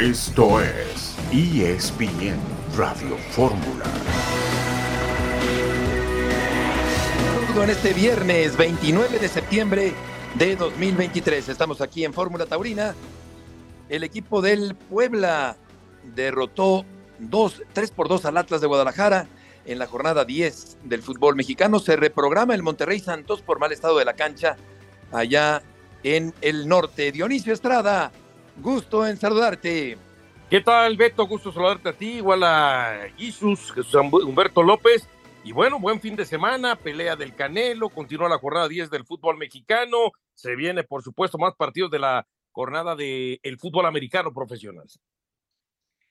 Esto es ESPN Radio Fórmula. En este viernes 29 de septiembre de 2023 estamos aquí en Fórmula Taurina. El equipo del Puebla derrotó 2, 3 por 2 al Atlas de Guadalajara en la jornada 10 del fútbol mexicano. Se reprograma el Monterrey Santos por mal estado de la cancha allá en el norte. Dionisio Estrada, gusto en saludarte. ¿Qué tal, Beto? Gusto saludarte a ti, igual a Jesús, Jesús Humberto López. Y bueno, buen fin de semana, pelea del Canelo, continúa la jornada 10 del fútbol mexicano, se viene, por supuesto, más partidos de la jornada del fútbol americano profesional.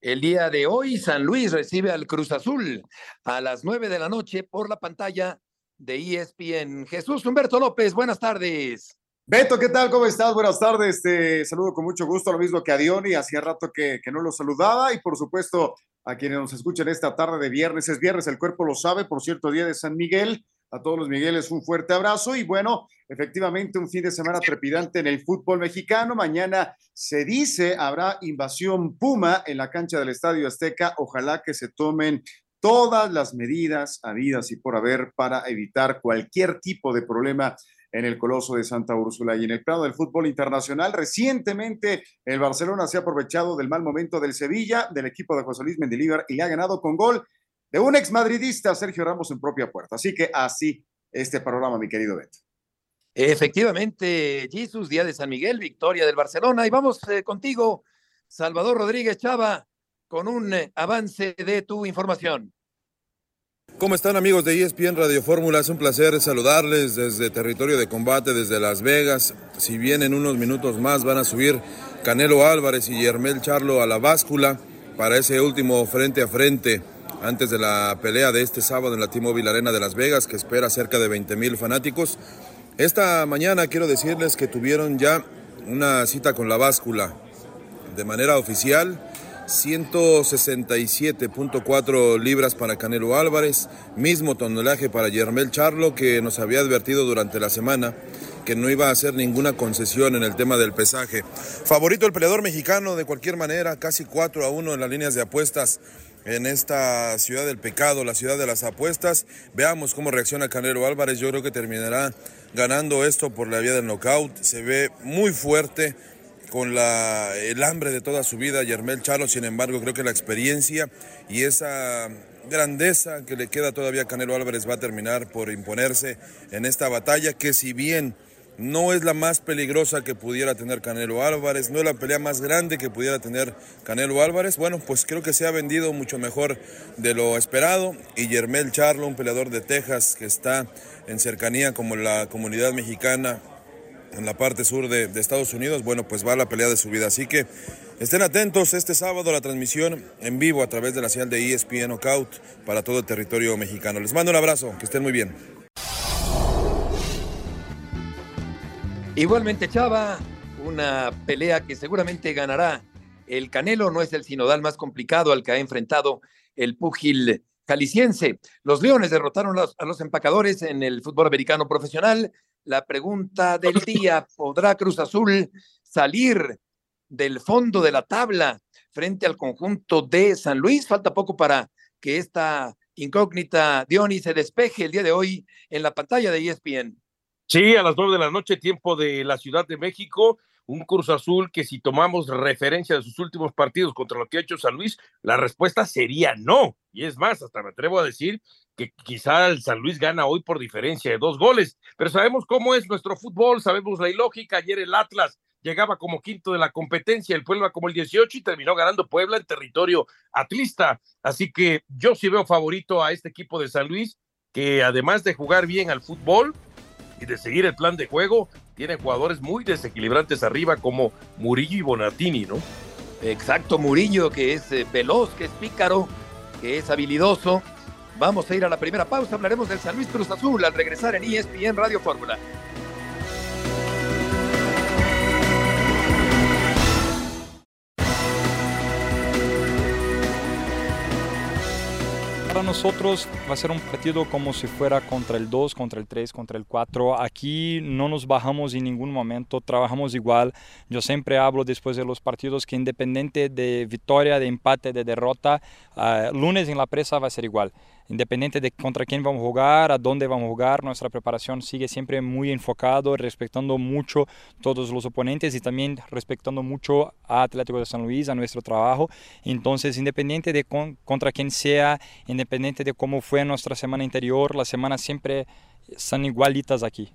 El día de hoy, San Luis recibe al Cruz Azul a las 9 de la noche por la pantalla de ESPN. Jesús Humberto López, buenas tardes. Beto, ¿qué tal? ¿Cómo estás? Buenas tardes. Te saludo con mucho gusto, lo mismo que a Diony. Hacía rato que, que no lo saludaba y por supuesto a quienes nos escuchan esta tarde de viernes. Es viernes, el cuerpo lo sabe, por cierto, día de San Miguel. A todos los Migueles un fuerte abrazo y bueno, efectivamente un fin de semana trepidante en el fútbol mexicano. Mañana se dice habrá invasión Puma en la cancha del Estadio Azteca. Ojalá que se tomen todas las medidas habidas y por haber para evitar cualquier tipo de problema en el Coloso de Santa Úrsula. Y en el plano del fútbol internacional, recientemente el Barcelona se ha aprovechado del mal momento del Sevilla, del equipo de José Luis Mendilibar, y le ha ganado con gol de un exmadridista, Sergio Ramos, en propia puerta. Así que así este panorama, mi querido Beto. Efectivamente, Jesús, día de San Miguel, victoria del Barcelona. Y vamos eh, contigo, Salvador Rodríguez Chava, con un eh, avance de tu información. ¿Cómo están amigos de ESPN Radio Fórmula? Es un placer saludarles desde territorio de combate, desde Las Vegas. Si bien en unos minutos más van a subir Canelo Álvarez y Yermel Charlo a la báscula para ese último frente a frente antes de la pelea de este sábado en la T-Mobile Arena de Las Vegas, que espera cerca de 20 mil fanáticos. Esta mañana quiero decirles que tuvieron ya una cita con la báscula de manera oficial 167.4 libras para Canelo Álvarez, mismo tonelaje para Yermel Charlo, que nos había advertido durante la semana que no iba a hacer ninguna concesión en el tema del pesaje. Favorito el peleador mexicano de cualquier manera, casi 4 a 1 en las líneas de apuestas en esta ciudad del pecado, la ciudad de las apuestas. Veamos cómo reacciona Canelo Álvarez. Yo creo que terminará ganando esto por la vía del knockout. Se ve muy fuerte, con el hambre de toda su vida, Yermel Chalo, sin embargo, creo que la experiencia y esa grandeza que le queda todavía a Canelo Álvarez va a terminar por imponerse en esta batalla que si bien no es la más peligrosa que pudiera tener Canelo Álvarez, no es la pelea más grande que pudiera tener Canelo Álvarez, bueno, pues creo que se ha vendido mucho mejor de lo esperado. Y Yermel Charlo, un peleador de Texas que está en cercanía como la comunidad mexicana en la parte sur de, Estados Unidos, bueno, pues va la pelea de su vida. Así que estén atentos este sábado a la transmisión en vivo a través de la señal de ESPN Knockout para todo el territorio mexicano. Les mando un abrazo, que estén muy bien. Igualmente, Chava, una pelea que seguramente ganará el Canelo, no es el sinodal más complicado al que ha enfrentado el púgil jalisciense. Los Leones derrotaron a los empacadores en el fútbol americano profesional la pregunta del día, ¿podrá Cruz Azul salir del fondo de la tabla frente al conjunto de San Luis? Falta poco para que esta incógnita Diony se despeje el día de hoy en la pantalla de ESPN. Sí, a las nueve de la noche, tiempo de la Ciudad de México, un Cruz Azul que si tomamos referencia de sus últimos partidos contra lo que ha hecho San Luis, la respuesta sería no. Y es más, hasta me atrevo a decir que quizá el San Luis gana hoy por diferencia de dos goles, pero sabemos cómo es nuestro fútbol, sabemos la ilógica. Ayer el Atlas llegaba como quinto de la competencia, el Puebla como el 18 y terminó ganando Puebla en territorio atlista. Así que yo sí veo favorito a este equipo de San Luis, que además de jugar bien al fútbol y de seguir el plan de juego, tiene jugadores muy desequilibrantes arriba como Murillo y Bonatini, ¿no? Exacto, Murillo, que es eh, veloz, que es pícaro, que es habilidoso Vamos a ir a la primera pausa. Hablaremos del San Luis Cruz Azul al regresar en ESPN Radio Fórmula. nosotros va a ser un partido como si fuera contra el 2, contra el 3, contra el 4. Aquí no nos bajamos en ningún momento, trabajamos igual. Yo siempre hablo después de los partidos que independiente de victoria, de empate, de derrota, uh, lunes en la presa va a ser igual independiente de contra quién vamos a jugar, a dónde vamos a jugar, nuestra preparación sigue siempre muy enfocado, respetando mucho todos los oponentes y también respetando mucho a Atlético de San Luis, a nuestro trabajo. Entonces, independiente de contra quién sea, independiente de cómo fue nuestra semana anterior, las semanas siempre son igualitas aquí.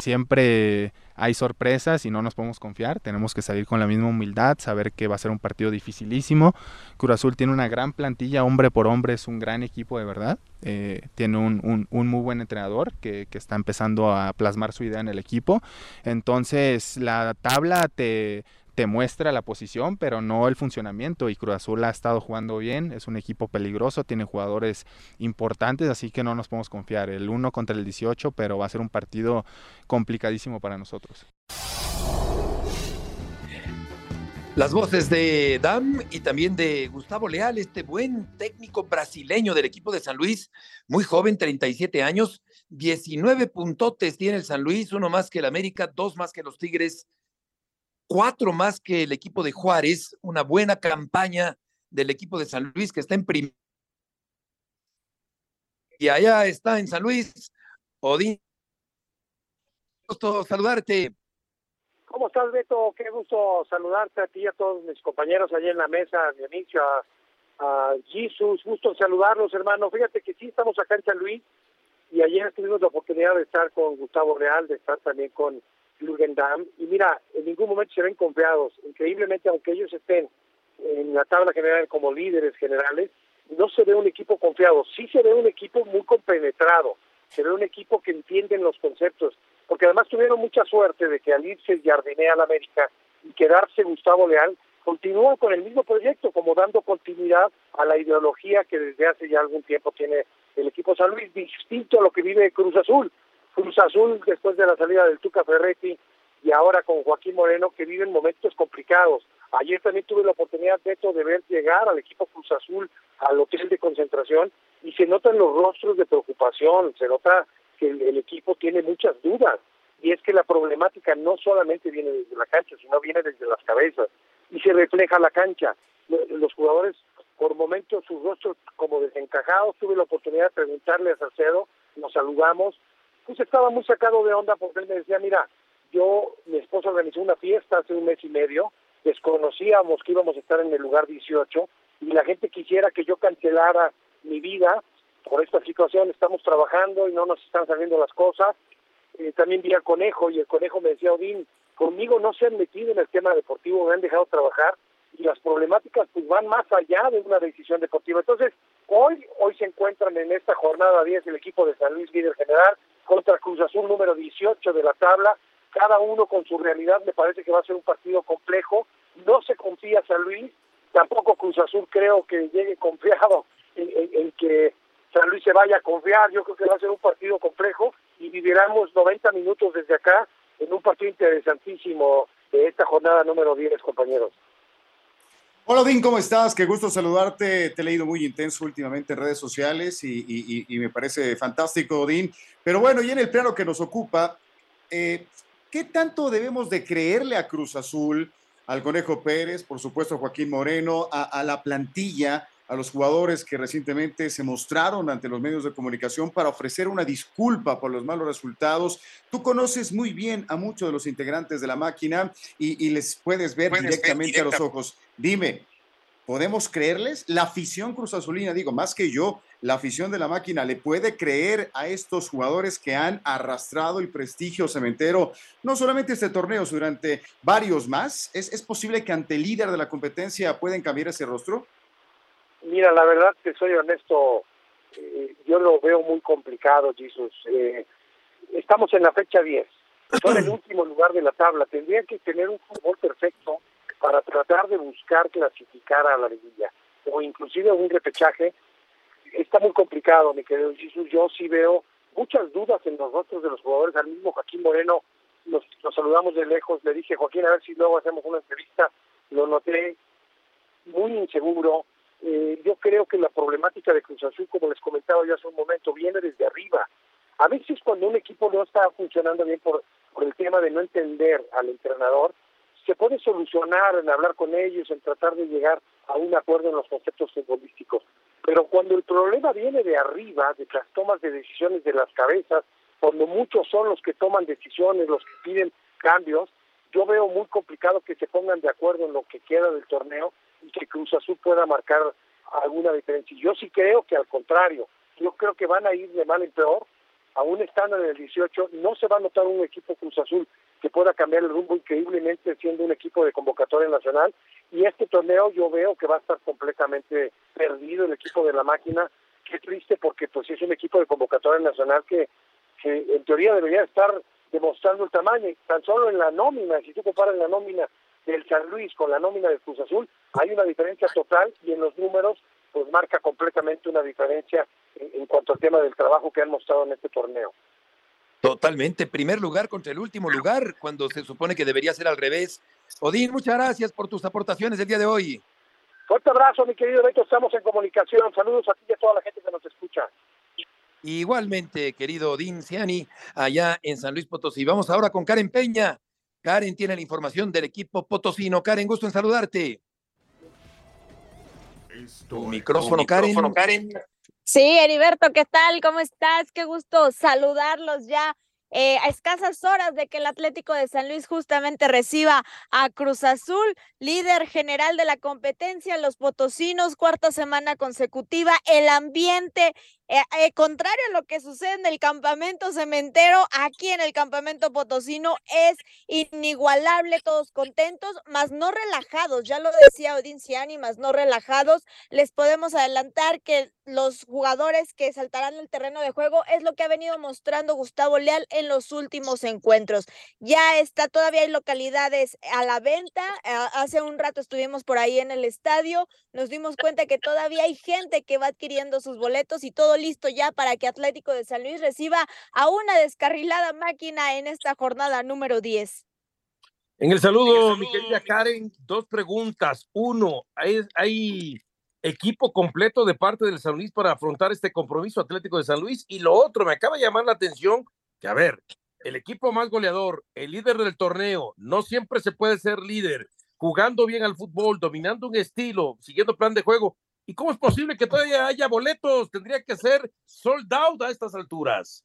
Siempre hay sorpresas y no nos podemos confiar. Tenemos que salir con la misma humildad, saber que va a ser un partido dificilísimo. Cruz Azul tiene una gran plantilla, hombre por hombre, es un gran equipo de verdad. Eh, tiene un, muy buen entrenador que, que está empezando a plasmar su idea en el equipo. Entonces, la tabla te te muestra la posición, pero no el funcionamiento. Y Cruz Azul ha estado jugando bien, es un equipo peligroso, tiene jugadores importantes, así que no nos podemos confiar. El 1 contra el 18, pero va a ser un partido complicadísimo para nosotros. Las voces de Dam y también de Gustavo Leal, este buen técnico brasileño del equipo de San Luis, muy joven, 37 años, 19 puntotes tiene el San Luis, uno más que el América, dos más que los Tigres, cuatro más que el equipo de Juárez, una buena campaña del equipo de San Luis que está en primer. Y allá está en San Luis, Odín. Gusto saludarte. ¿Cómo estás, Beto? Qué gusto saludarte a ti y a todos mis compañeros allí en la mesa, Dionisio, a, a Jesus. Gusto saludarlos, hermano. Fíjate que sí estamos acá en San Luis y ayer tuvimos la oportunidad de estar con Gustavo Real, de estar también con Lugendam. Y mira, en ningún momento se ven confiados. Increíblemente, aunque ellos estén en la tabla general como líderes generales, no se ve un equipo confiado. Sí se ve un equipo muy compenetrado. Se ve un equipo que entiende los conceptos. Porque además tuvieron mucha suerte de que al irse Jardinea al América y quedarse Gustavo Leal, continúan con el mismo proyecto, como dando continuidad a la ideología que desde hace ya algún tiempo tiene el equipo San Luis, distinto a lo que vive Cruz Azul. Cruz Azul después de la salida del Tuca Ferretti y ahora con Joaquín Moreno que viven momentos complicados. Ayer también tuve la oportunidad, de ver llegar al equipo Cruz Azul al hotel de concentración y se notan los rostros de preocupación, se nota que el, equipo tiene muchas dudas y es que la problemática no solamente viene desde la cancha, sino viene desde las cabezas y se refleja la cancha. Los jugadores, por momentos, sus rostros como desencajados, tuve la oportunidad de preguntarle a Salcedo, nos saludamos pues estaba muy sacado de onda porque él me decía, mira, yo, mi esposa organizó una fiesta hace un mes y medio, desconocíamos que íbamos a estar en el lugar 18 y la gente quisiera que yo cancelara mi vida por esta situación, estamos trabajando y no nos están saliendo las cosas. Eh, también vi al conejo y el conejo me decía, Odín, conmigo no se han metido en el tema deportivo, me han dejado trabajar y las problemáticas pues van más allá de una decisión deportiva. Entonces, hoy hoy se encuentran en esta jornada 10 el equipo de San Luis líder general contra Cruz Azul número 18 de la tabla, cada uno con su realidad, me parece que va a ser un partido complejo, no se confía San Luis, tampoco Cruz Azul creo que llegue confiado en, que San Luis se vaya a confiar, yo creo que va a ser un partido complejo y viviremos 90 minutos desde acá en un partido interesantísimo de esta jornada número 10, compañeros. Hola, Odín, ¿cómo estás? Qué gusto saludarte. Te he leído muy intenso últimamente en redes sociales y, me parece fantástico, Odín. Pero bueno, y en el plano que nos ocupa, eh, ¿qué tanto debemos de creerle a Cruz Azul, al Conejo Pérez, por supuesto a Joaquín Moreno, a, la plantilla, a los jugadores que recientemente se mostraron ante los medios de comunicación para ofrecer una disculpa por los malos resultados. Tú conoces muy bien a muchos de los integrantes de la máquina y, les puedes ver directamente a los ojos. Dime, ¿podemos creerles? La afición Cruz Azulina, digo, más que yo, la afición de la máquina le puede creer a estos jugadores que han arrastrado el prestigio cementero, no solamente este torneo, durante varios más. ¿Es, es posible que ante el líder de la competencia pueden cambiar ese rostro? Mira, la verdad que soy honesto, eh, yo lo veo muy complicado, Jesús. Eh, estamos en la fecha 10, son el último lugar de la tabla, tendrían que tener un fútbol perfecto para tratar de buscar clasificar a la liguilla o inclusive un repechaje, está muy complicado, mi querido Jesús. Yo sí veo muchas dudas en los rostros de los jugadores. Al mismo Joaquín Moreno nos, saludamos de lejos. Le dije, Joaquín, a ver si luego hacemos una entrevista. Lo noté muy inseguro, eh, yo creo que la problemática de Cruz Azul, como les comentaba yo hace un momento, viene desde arriba. A veces cuando un equipo no está funcionando bien por, por el tema de no entender al entrenador, se puede solucionar en hablar con ellos, en tratar de llegar a un acuerdo en los conceptos futbolísticos. Pero cuando el problema viene de arriba, de las tomas de decisiones de las cabezas, cuando muchos son los que toman decisiones, los que piden cambios, yo veo muy complicado que se pongan de acuerdo en lo que queda del torneo y que Cruz Azul pueda marcar alguna diferencia. Yo sí creo que al contrario, yo creo que van a ir de mal en peor, aún estando en el 18, no se va a notar un equipo Cruz Azul que pueda cambiar el rumbo increíblemente siendo un equipo de convocatoria nacional y este torneo yo veo que va a estar completamente perdido el equipo de la máquina, qué triste porque pues es un equipo de convocatoria nacional que, que en teoría debería estar demostrando el tamaño, tan solo en la nómina, si tú comparas la nómina del San Luis con la nómina del Cruz Azul, hay una diferencia total y en los números pues marca completamente una diferencia en, cuanto al tema del trabajo que han mostrado en este torneo. Totalmente, primer lugar contra el último lugar, cuando se supone que debería ser al revés. Odín, muchas gracias por tus aportaciones el día de hoy. Fuerte abrazo, mi querido Beto, estamos en comunicación. Saludos a ti y a toda la gente que nos escucha. Igualmente, querido Odín Ciani, allá en San Luis Potosí. Vamos ahora con Karen Peña. Karen tiene la información del equipo potosino. Karen, gusto en saludarte. Tu micrófono, Karen. Karen. Sí, Heriberto, ¿qué tal? ¿Cómo estás? Qué gusto saludarlos ya eh, a escasas horas de que el Atlético de San Luis justamente reciba a Cruz Azul, líder general de la competencia, los potosinos, cuarta semana consecutiva, el ambiente eh, eh, contrario a lo que sucede en el campamento cementero, aquí en el campamento potosino es inigualable, todos contentos, más no relajados, ya lo decía Odin Ciani, más no relajados, les podemos adelantar que los jugadores que saltarán el terreno de juego es lo que ha venido mostrando Gustavo Leal en los últimos encuentros. Ya está, todavía hay localidades a la venta, hace un rato estuvimos por ahí en el estadio, nos dimos cuenta que todavía hay gente que va adquiriendo sus boletos y todo listo ya para que Atlético de San Luis reciba a una descarrilada máquina en esta jornada número 10. En el saludo, mi querida Karen, dos preguntas. Uno, ¿hay, ¿hay, equipo completo de parte del San Luis para afrontar este compromiso Atlético de San Luis? Y lo otro, me acaba de llamar la atención que, a ver, el equipo más goleador, el líder del torneo, no siempre se puede ser líder, jugando bien al fútbol, dominando un estilo, siguiendo plan de juego. ¿Y cómo es posible que todavía haya boletos? Tendría que ser sold out a estas alturas.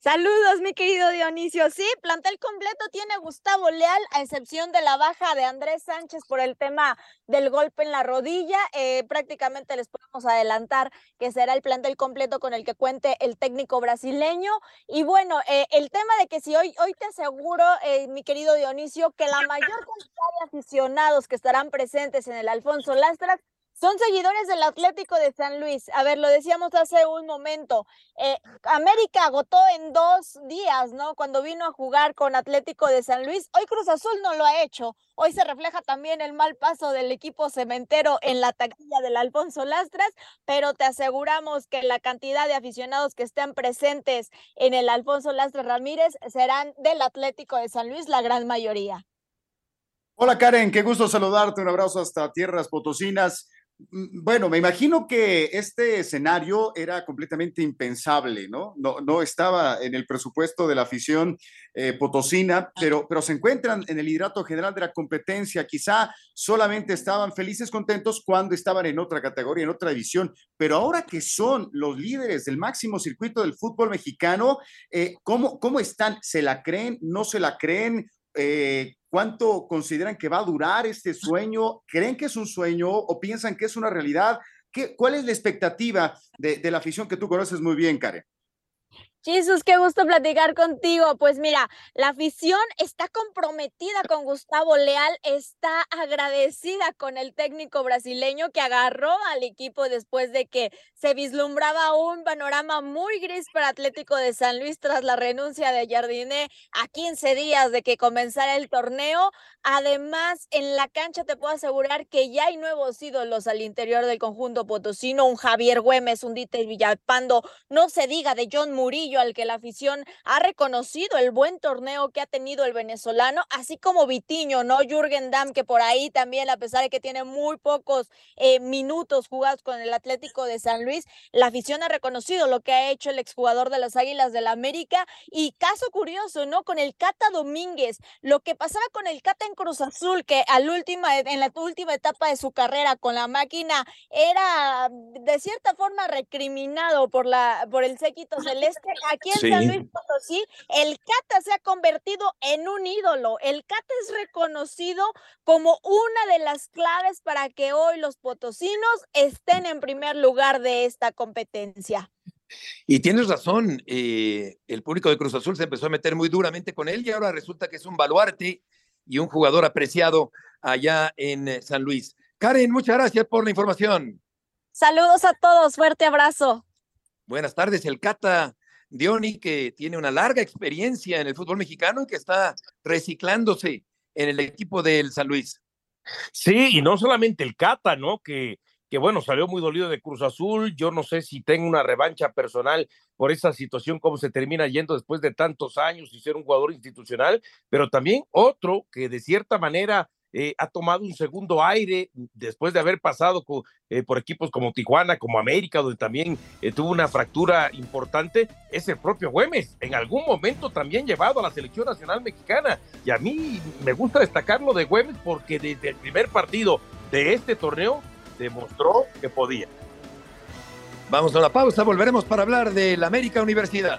Saludos, mi querido Dionisio. Sí, plantel completo tiene Gustavo Leal, a excepción de la baja de Andrés Sánchez por el tema del golpe en la rodilla. Eh, prácticamente les podemos adelantar que será el plantel completo con el que cuente el técnico brasileño. Y bueno, eh, el tema de que si hoy, hoy te aseguro, eh, mi querido Dionisio, que la mayor cantidad de aficionados que estarán presentes en el Alfonso Lastras son seguidores del Atlético de San Luis. A ver, lo decíamos hace un momento. Eh, América agotó en dos días, ¿no? Cuando vino a jugar con Atlético de San Luis. Hoy Cruz Azul no lo ha hecho. Hoy se refleja también el mal paso del equipo cementero en la taquilla del Alfonso Lastras, pero te aseguramos que la cantidad de aficionados que estén presentes en el Alfonso Lastras Ramírez serán del Atlético de San Luis, la gran mayoría. Hola Karen, qué gusto saludarte. Un abrazo hasta Tierras Potosinas. Mm, bueno, me imagino que este escenario era completamente impensable, ¿no? No, no estaba en el presupuesto de la afición eh, potosina, pero, pero se encuentran en el hidrato general de la competencia. Quizá solamente estaban felices, contentos cuando estaban en otra categoría, en otra división, pero ahora que son los líderes del máximo circuito del fútbol mexicano, eh, ¿cómo, ¿cómo están? ¿Se la creen? ¿No se la creen? Eh, ¿Cuánto consideran que va a durar este sueño? ¿Creen que es un sueño o piensan que es una realidad? ¿Qué, ¿Cuál es la expectativa de, de la afición que tú conoces muy bien, Karen? Jesús, qué gusto platicar contigo. Pues mira, la afición está comprometida con Gustavo Leal, está agradecida con el técnico brasileño que agarró al equipo después de que se vislumbraba un panorama muy gris para Atlético de San Luis tras la renuncia de Jardiné a 15 días de que comenzara el torneo. Además, en la cancha te puedo asegurar que ya hay nuevos ídolos al interior del conjunto potosino, un Javier Güemes, un Dieter Villapando, no se diga de John Murillo Al que la afición ha reconocido el buen torneo que ha tenido el venezolano, así como Vitiño, ¿no? Jürgen Damm, que por ahí también, a pesar de que tiene muy pocos eh, minutos jugados con el Atlético de San Luis, la afición ha reconocido lo que ha hecho el exjugador de las Águilas del la América. Y caso curioso, ¿no? Con el Cata Domínguez, lo que pasaba con el Cata en Cruz Azul, que al última, en la última etapa de su carrera con la máquina era de cierta forma recriminado por, la, por el séquito celeste. Aquí en San Luis Potosí, el Cata se ha convertido en un ídolo. El Cata es reconocido como una de las claves para que hoy los potosinos estén en primer lugar de esta competencia. Y tienes razón, eh, el público de Cruz Azul se empezó a meter muy duramente con él y ahora resulta que es un baluarte y un jugador apreciado allá en eh, San Luis. Karen, muchas gracias por la información. Saludos a todos, fuerte abrazo. Buenas tardes, el Cata Dioni, que tiene una larga experiencia en el fútbol mexicano y que está reciclándose en el equipo del San Luis. Sí, y no solamente el Cata, ¿no? Que, que bueno, salió muy dolido de Cruz Azul. Yo no sé si tengo una revancha personal por esa situación, cómo se termina yendo después de tantos años y ser un jugador institucional, pero también otro que de cierta manera eh, ha tomado un segundo aire después de haber pasado eh, por equipos como Tijuana, como América, donde también eh, tuvo una fractura importante, es el propio Güemes, en algún momento también llevado a la selección nacional mexicana. Y a mí me gusta destacarlo de Güemes porque desde el primer partido de este torneo demostró que podía. Vamos a la pausa, volveremos para hablar de la América Universidad.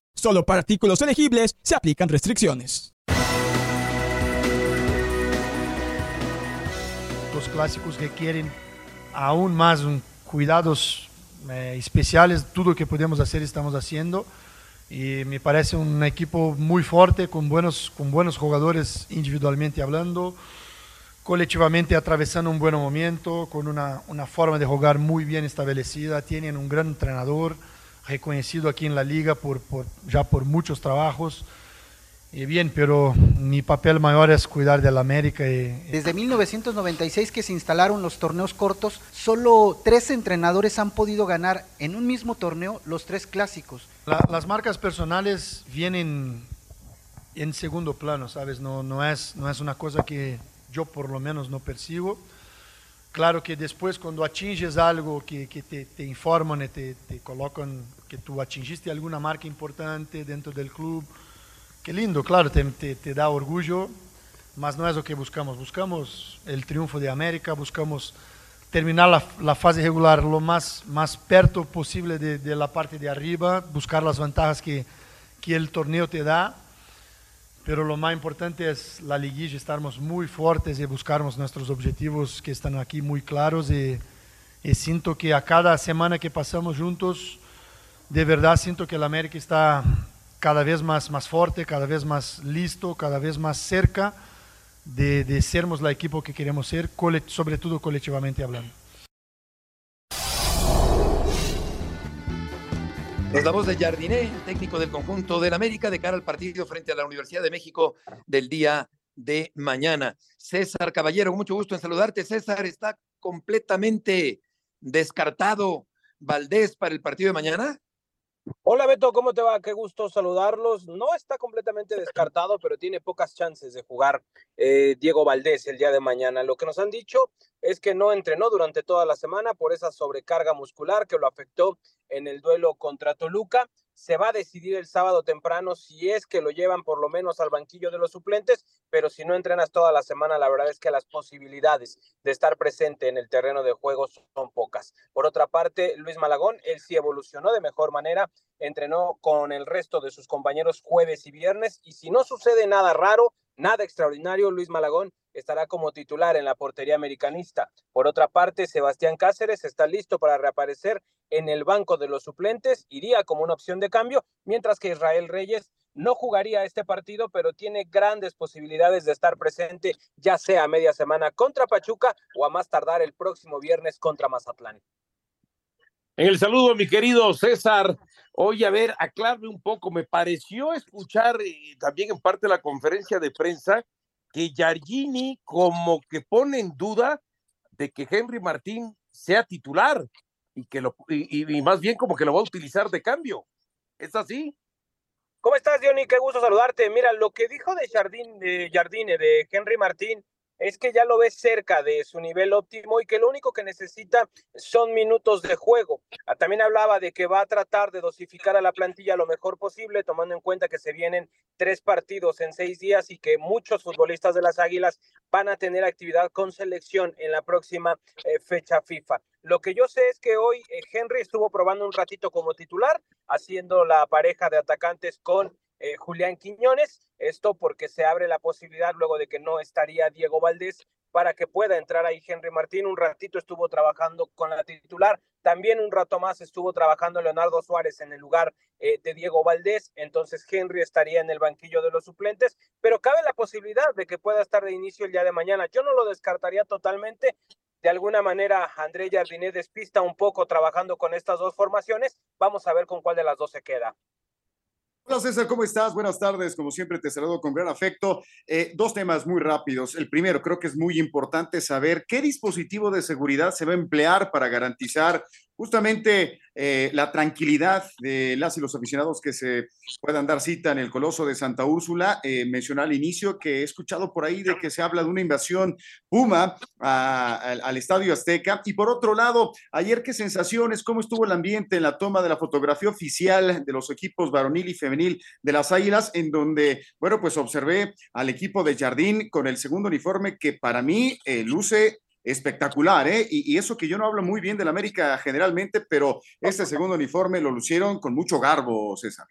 Solo para artículos elegibles se aplican restricciones. Los clásicos requieren aún más cuidados eh, especiales. Todo lo que podemos hacer estamos haciendo. Y me parece un equipo muy fuerte, con buenos, con buenos jugadores individualmente hablando, colectivamente atravesando un buen momento, con una, una forma de jugar muy bien establecida. Tienen un gran entrenador reconocido aquí en la liga por, por, ya por muchos trabajos. Y bien, pero mi papel mayor es cuidar del América. Y, Desde 1996 que se instalaron los torneos cortos, solo tres entrenadores han podido ganar en un mismo torneo los tres clásicos. La, las marcas personales vienen en segundo plano, ¿sabes? No, no, es, no es una cosa que yo por lo menos no percibo. Claro que después cuando atinges algo que, te, informan te, te, colocan que tú atingiste alguna marca importante dentro del club, qué lindo, claro, te, te, da orgullo, mas no es lo que buscamos. Buscamos el triunfo de América, buscamos terminar la, la fase regular lo más, más perto posible de, de, la parte de arriba, buscar las ventajas que, que el torneo te da pero lo más importante es la liguilla, estarmos muy fuertes y buscarmos nuestros objetivos que están aquí muy claros y, y, siento que a cada semana que pasamos juntos, de verdad siento que el América está cada vez más, más fuerte, cada vez más listo, cada vez más cerca de, de sermos la equipo que queremos ser, sobre todo colectivamente hablando. Es la voz de Jardiné, técnico del conjunto del América, de cara al partido frente a la Universidad de México del día de mañana. César Caballero, mucho gusto en saludarte. César, ¿está completamente descartado Valdés para el partido de mañana? Hola Beto, ¿cómo te va? Qué gusto saludarlos. No está completamente descartado, pero tiene pocas chances de jugar eh, Diego Valdés el día de mañana. Lo que nos han dicho es que no entrenó durante toda la semana por esa sobrecarga muscular que lo afectó en el duelo contra Toluca. Se va a decidir el sábado temprano si es que lo llevan por lo menos al banquillo de los suplentes, pero si no entrenas toda la semana, la verdad es que las posibilidades de estar presente en el terreno de juego son pocas. Por otra parte, Luis Malagón, él sí evolucionó de mejor manera, entrenó con el resto de sus compañeros jueves y viernes, y si no sucede nada raro, nada extraordinario, Luis Malagón estará como titular en la portería americanista. Por otra parte, Sebastián Cáceres está listo para reaparecer en el banco de los suplentes, iría como una opción de cambio, mientras que Israel Reyes no jugaría este partido, pero tiene grandes posibilidades de estar presente, ya sea a media semana contra Pachuca o a más tardar el próximo viernes contra Mazatlán. En el saludo, mi querido César. Oye, a ver, aclarme un poco. Me pareció escuchar eh, también en parte la conferencia de prensa que Yargini como que pone en duda de que Henry Martín sea titular y que lo y, más bien como que lo va a utilizar de cambio. ¿Es así? ¿Cómo estás, Johnny? Qué gusto saludarte. Mira, lo que dijo de Jardine, de Jardine, de Henry Martín, es que ya lo ves cerca de su nivel óptimo y que lo único que necesita son minutos de juego. Ah, también hablaba de que va a tratar de dosificar a la plantilla lo mejor posible, tomando en cuenta que se vienen tres partidos en seis días y que muchos futbolistas de las Águilas van a tener actividad con selección en la próxima eh, fecha FIFA. Lo que yo sé es que hoy eh, Henry estuvo probando un ratito como titular, haciendo la pareja de atacantes con eh, Julián Quiñones. Esto porque se abre la posibilidad luego de que no estaría Diego Valdés para que pueda entrar ahí Henry Martín. Un ratito estuvo trabajando con la titular, también un rato más estuvo trabajando Leonardo Suárez en el lugar eh, de Diego Valdés, entonces Henry estaría en el banquillo de los suplentes, pero cabe la posibilidad de que pueda estar de inicio el día de mañana. Yo no lo descartaría totalmente. De alguna manera, André Jardinet despista un poco trabajando con estas dos formaciones. Vamos a ver con cuál de las dos se queda. Hola César, ¿cómo estás? Buenas tardes. Como siempre te saludo con gran afecto. Eh, dos temas muy rápidos. El primero, creo que es muy importante saber qué dispositivo de seguridad se va a emplear para garantizar justamente eh, la tranquilidad de las y los aficionados que se puedan dar cita en el Coloso de Santa Úrsula. Eh, mencioné al inicio que he escuchado por ahí de que se habla de una invasión Puma al Estadio Azteca. Y por otro lado, ayer qué sensaciones, cómo estuvo el ambiente en la toma de la fotografía oficial de los equipos varonil y femenil de las Águilas, en donde, bueno, pues observé al equipo de Jardín con el segundo uniforme que para mí eh, luce espectacular, ¿eh? Y, eso que yo no hablo muy bien del América generalmente, pero este segundo uniforme lo lucieron con mucho garbo, César.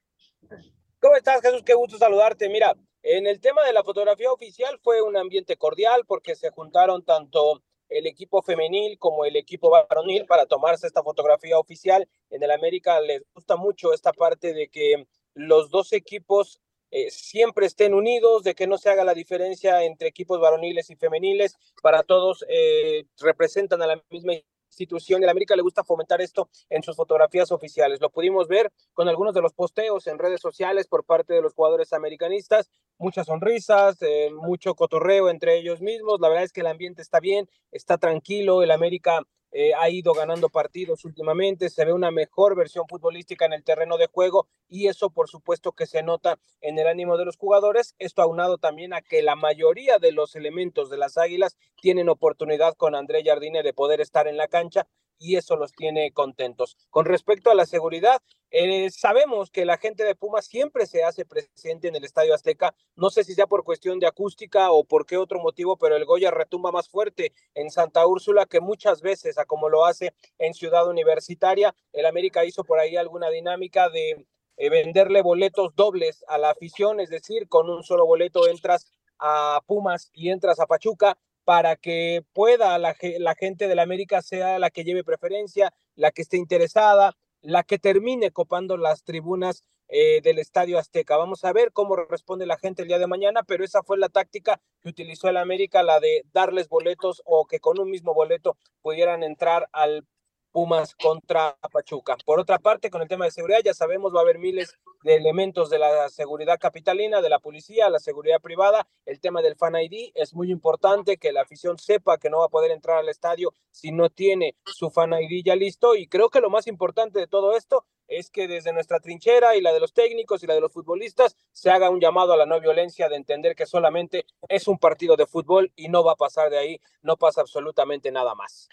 ¿Cómo estás, Jesús? Qué gusto saludarte. Mira, en el tema de la fotografía oficial fue un ambiente cordial porque se juntaron tanto el equipo femenil como el equipo varonil para tomarse esta fotografía oficial. En el América les gusta mucho esta parte de que los dos equipos eh, siempre estén unidos, de que no se haga la diferencia entre equipos varoniles y femeniles, para todos eh, representan a la misma institución la América le gusta fomentar esto en sus fotografías oficiales. Lo pudimos ver con algunos de los posteos en redes sociales por parte de los jugadores americanistas, muchas sonrisas, eh, mucho cotorreo entre ellos mismos. La verdad es que el ambiente está bien, está tranquilo, el América eh, ha ido ganando partidos últimamente, se ve una mejor versión futbolística en el terreno de juego y eso por supuesto que se nota en el ánimo de los jugadores. Esto aunado también a que la mayoría de los elementos de las Águilas tienen oportunidad con André Jardine de poder estar en la cancha y eso los tiene contentos. Con respecto a la seguridad, eh, sabemos que la gente de Pumas siempre se hace presente en el Estadio Azteca. No sé si sea por cuestión de acústica o por qué otro motivo, pero el Goya retumba más fuerte en Santa Úrsula que muchas veces, a como lo hace en Ciudad Universitaria. El América hizo por ahí alguna dinámica de eh, venderle boletos dobles a la afición, es decir, con un solo boleto entras a Pumas y entras a Pachuca para que pueda la, la gente de la América sea la que lleve preferencia, la que esté interesada, la que termine copando las tribunas eh, del Estadio Azteca. Vamos a ver cómo responde la gente el día de mañana, pero esa fue la táctica que utilizó el América, la de darles boletos o que con un mismo boleto pudieran entrar al Pumas contra Pachuca. Por otra parte, con el tema de seguridad, ya sabemos, va a haber miles de elementos de la seguridad capitalina, de la policía, la seguridad privada. El tema del Fan ID es muy importante que la afición sepa que no va a poder entrar al estadio si no tiene su Fan ID ya listo. Y creo que lo más importante de todo esto es que desde nuestra trinchera y la de los técnicos y la de los futbolistas se haga un llamado a la no violencia de entender que solamente es un partido de fútbol y no va a pasar de ahí, no pasa absolutamente nada más.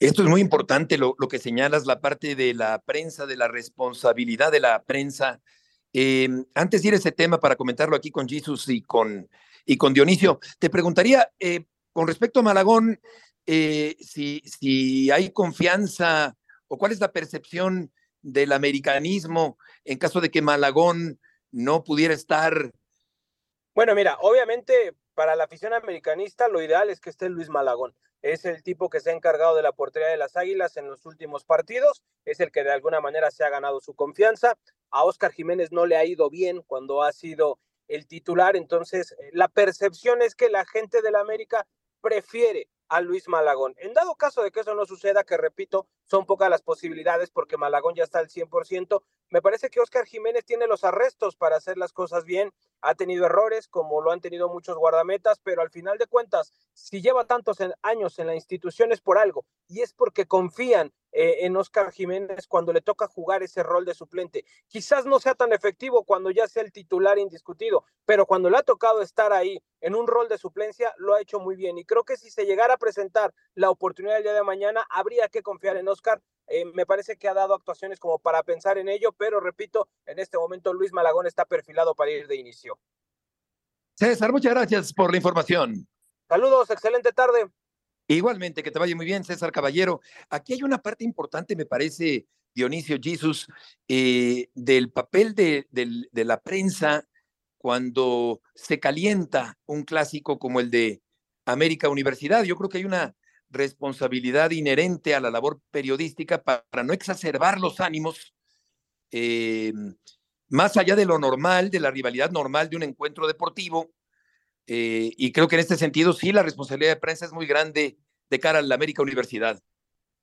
Esto es muy importante, lo, lo, que señalas, la parte de la prensa, de la responsabilidad de la prensa. Eh, antes de ir a ese tema para comentarlo aquí con Jesus y con, y con Dionisio, te preguntaría, eh, con respecto a Malagón, eh, si, si hay confianza o cuál es la percepción del americanismo en caso de que Malagón no pudiera estar. Bueno, mira, obviamente para la afición americanista lo ideal es que esté Luis Malagón es el tipo que se ha encargado de la portería de las Águilas en los últimos partidos, es el que de alguna manera se ha ganado su confianza. A Oscar Jiménez no le ha ido bien cuando ha sido el titular, entonces eh, la percepción es que la gente de la América prefiere a Luis Malagón. En dado caso de que eso no suceda, que repito, son pocas las posibilidades porque Malagón ya está al 100%, me parece que Oscar Jiménez tiene los arrestos para hacer las cosas bien, ha tenido errores como lo han tenido muchos guardametas, pero al final de cuentas, si lleva tantos años en la institución es por algo y es porque confían eh, en Oscar Jiménez cuando le toca jugar ese rol de suplente. Quizás no sea tan efectivo cuando ya sea el titular indiscutido, pero cuando le ha tocado estar ahí en un rol de suplencia, lo ha hecho muy bien. Y creo que si se llegara a presentar la oportunidad el día de mañana, habría que confiar en Oscar. Eh, me parece que ha dado actuaciones como para pensar en ello, pero repito, en este momento Luis Malagón está perfilado para ir de inicio. César, muchas gracias por la información. Saludos, excelente tarde. Igualmente, que te vaya muy bien, César Caballero. Aquí hay una parte importante, me parece, Dionisio Jesus, eh, del papel de, de, la prensa cuando se calienta un clásico como el de América Universidad. Yo creo que hay una responsabilidad inherente a la labor periodística para no exacerbar los ánimos, eh, más allá de lo normal, de la rivalidad normal de un encuentro deportivo, eh, y creo que en este sentido sí la responsabilidad de prensa es muy grande de cara a la América Universidad.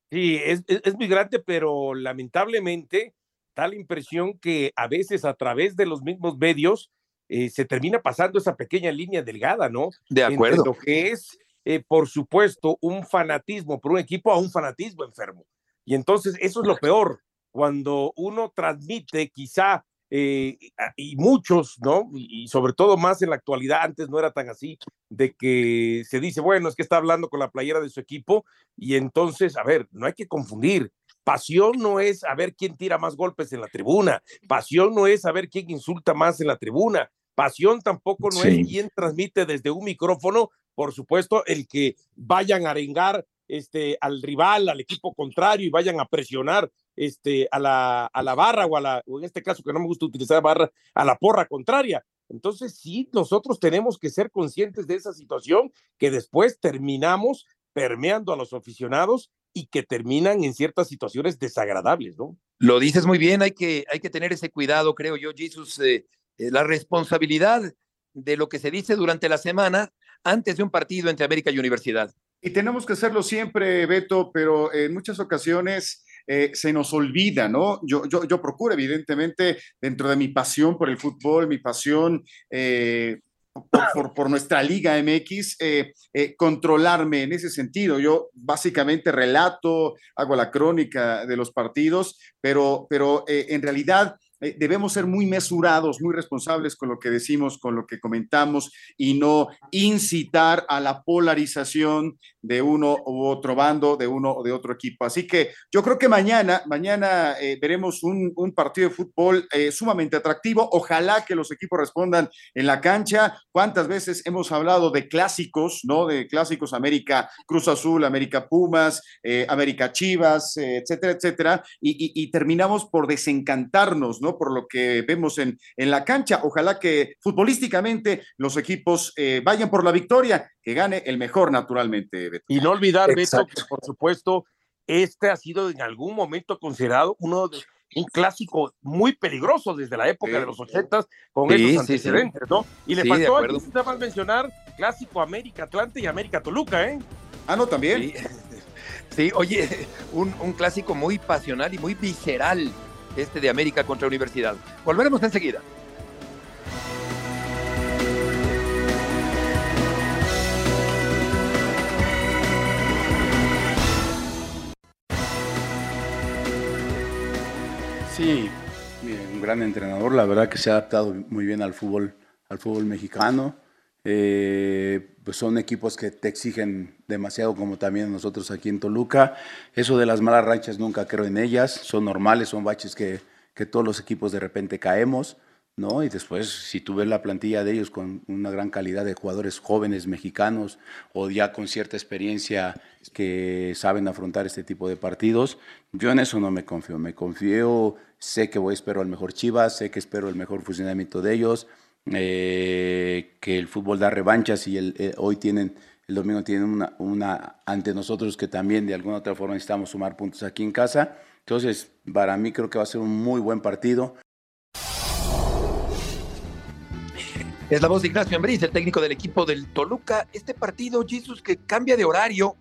Sí, es, es, muy grande, pero lamentablemente da la impresión que a veces a través de los mismos medios eh, se termina pasando esa pequeña línea delgada, ¿no? De acuerdo. lo que es, eh, por supuesto, un fanatismo por un equipo a un fanatismo enfermo. Y entonces eso es lo peor, cuando uno transmite quizá eh, y muchos, ¿no? Y, sobre todo más en la actualidad, antes no era tan así, de que se dice, bueno, es que está hablando con la playera de su equipo y entonces, a ver, no hay que confundir. Pasión no es saber quién tira más golpes en la tribuna, pasión no es saber quién insulta más en la tribuna, pasión tampoco no es quién transmite desde un micrófono, por supuesto, el que vayan a arengar este, al rival, al equipo contrario y vayan a presionar este, a, la, a la barra o a la, en este caso que no me gusta utilizar barra, a la porra contraria. Entonces sí, nosotros tenemos que ser conscientes de esa situación que después terminamos permeando a los aficionados y que terminan en ciertas situaciones desagradables, ¿no? Lo dices muy bien, hay que, hay que tener ese cuidado, creo yo, Jesús, eh, eh, la responsabilidad de lo que se dice durante la semana antes de un partido entre América y Universidad. Y tenemos que hacerlo siempre, Beto, pero en muchas ocasiones eh, se nos olvida, ¿no? Yo, yo, yo, procuro, evidentemente, dentro de mi pasión por el fútbol, mi pasión eh, por, por, nuestra Liga MX, eh, controlarme en ese sentido. Yo básicamente relato, hago la crónica de los partidos, pero, pero en realidad eh, debemos ser muy mesurados, muy responsables con lo que decimos, con lo que comentamos y no incitar a la polarización de uno u otro bando, de uno o de otro equipo. Así que yo creo que mañana, mañana eh, veremos un, partido de fútbol eh, sumamente atractivo. Ojalá que los equipos respondan en la cancha. ¿Cuántas veces hemos hablado de clásicos, no? De clásicos América Cruz Azul, América Pumas, América Chivas, etcétera, etcétera, y, y terminamos por desencantarnos, ¿no? Por lo que vemos en, en la cancha. Ojalá que futbolísticamente los equipos eh, vayan por la victoria, que gane el mejor naturalmente. Y no olvidar, Beto, que por supuesto, este ha sido en algún momento considerado uno de un clásico muy peligroso desde la época de los ochentas con esos antecedentes, ¿no? Y le faltó nada más mencionar clásico América Atlante y América Toluca, ¿eh? Ah, no, también. Sí, oye, un, un, clásico muy pasional y muy visceral este de América contra Universidad. Volveremos enseguida. Sí, un gran entrenador, la verdad que se ha adaptado muy bien al fútbol, al fútbol mexicano Eh, pues son equipos que te exigen demasiado como también nosotros aquí en Toluca. Eso de las malas rachas nunca creo en ellas, son normales, son baches que, que todos los equipos de repente caemos. ¿no? Y después, si tú ves la plantilla de ellos con una gran calidad de jugadores jóvenes mexicanos o ya con cierta experiencia que saben afrontar este tipo de partidos, yo en eso no me confío. Me confío, sé que voy espero al mejor Chivas, sé que espero el mejor funcionamiento de ellos, eh, que el fútbol da revanchas y el, eh, hoy tienen, el domingo tienen una, ante nosotros que también de alguna otra forma necesitamos sumar puntos aquí en casa. Entonces, para mí creo que va a ser un muy buen partido. Es la voz de Ignacio Ambriz, el técnico del equipo del Toluca. Este partido, Jesús, que cambia de horario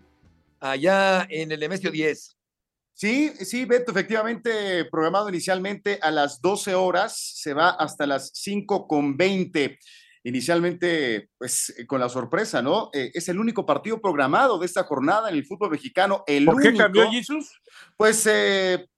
allá en el Nemesio 10. Sí, sí, Beto, efectivamente, programado inicialmente a las 12 horas, se va hasta las 5 con 20. Inicialmente, pues con la sorpresa, ¿no? Eh, es el único partido programado de esta jornada en el fútbol mexicano. El ¿Por qué cambió Jesús? Pues eh,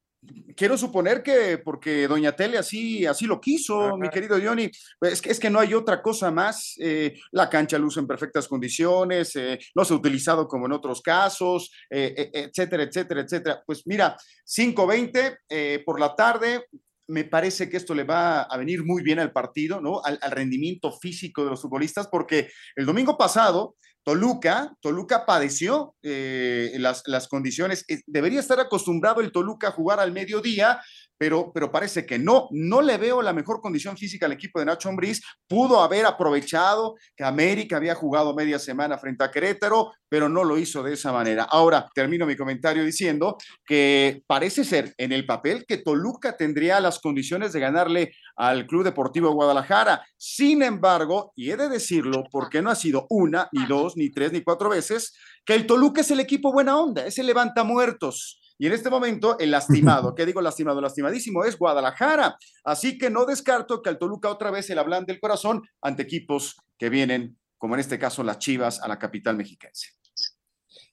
quiero suponer que porque Doña Tele así, así lo quiso, mi querido Johnny. Es que, es que no hay otra cosa más. eh, la cancha luce en perfectas condiciones, eh, no se ha utilizado como en otros casos, eh, etcétera, etcétera, etcétera. Pues mira, 5.20 eh, por la tarde. Me parece que esto le va a venir muy bien al partido, ¿no? Al, al rendimiento físico de los futbolistas, porque el domingo pasado Toluca, Toluca padeció eh, las, las condiciones. Eh, Debería estar acostumbrado el Toluca a jugar al mediodía, pero, pero parece que no. No le veo la mejor condición física al equipo de Nacho Ambriz. Pudo haber aprovechado que América había jugado media semana frente a Querétaro, pero no lo hizo de esa manera. Ahora, termino mi comentario diciendo que parece ser en el papel que Toluca tendría las condiciones de ganarle al Club Deportivo Guadalajara. Sin embargo, y he de decirlo porque no ha sido una, ni dos, ni tres, ni cuatro veces, que el Toluca es el equipo buena onda, es el levanta muertos. Y en este momento, el lastimado, ¿qué digo lastimado? Lastimadísimo es Guadalajara. Así que no descarto que al Toluca otra vez se le hablan del corazón ante equipos que vienen, como en este caso las Chivas, a la capital mexiquense.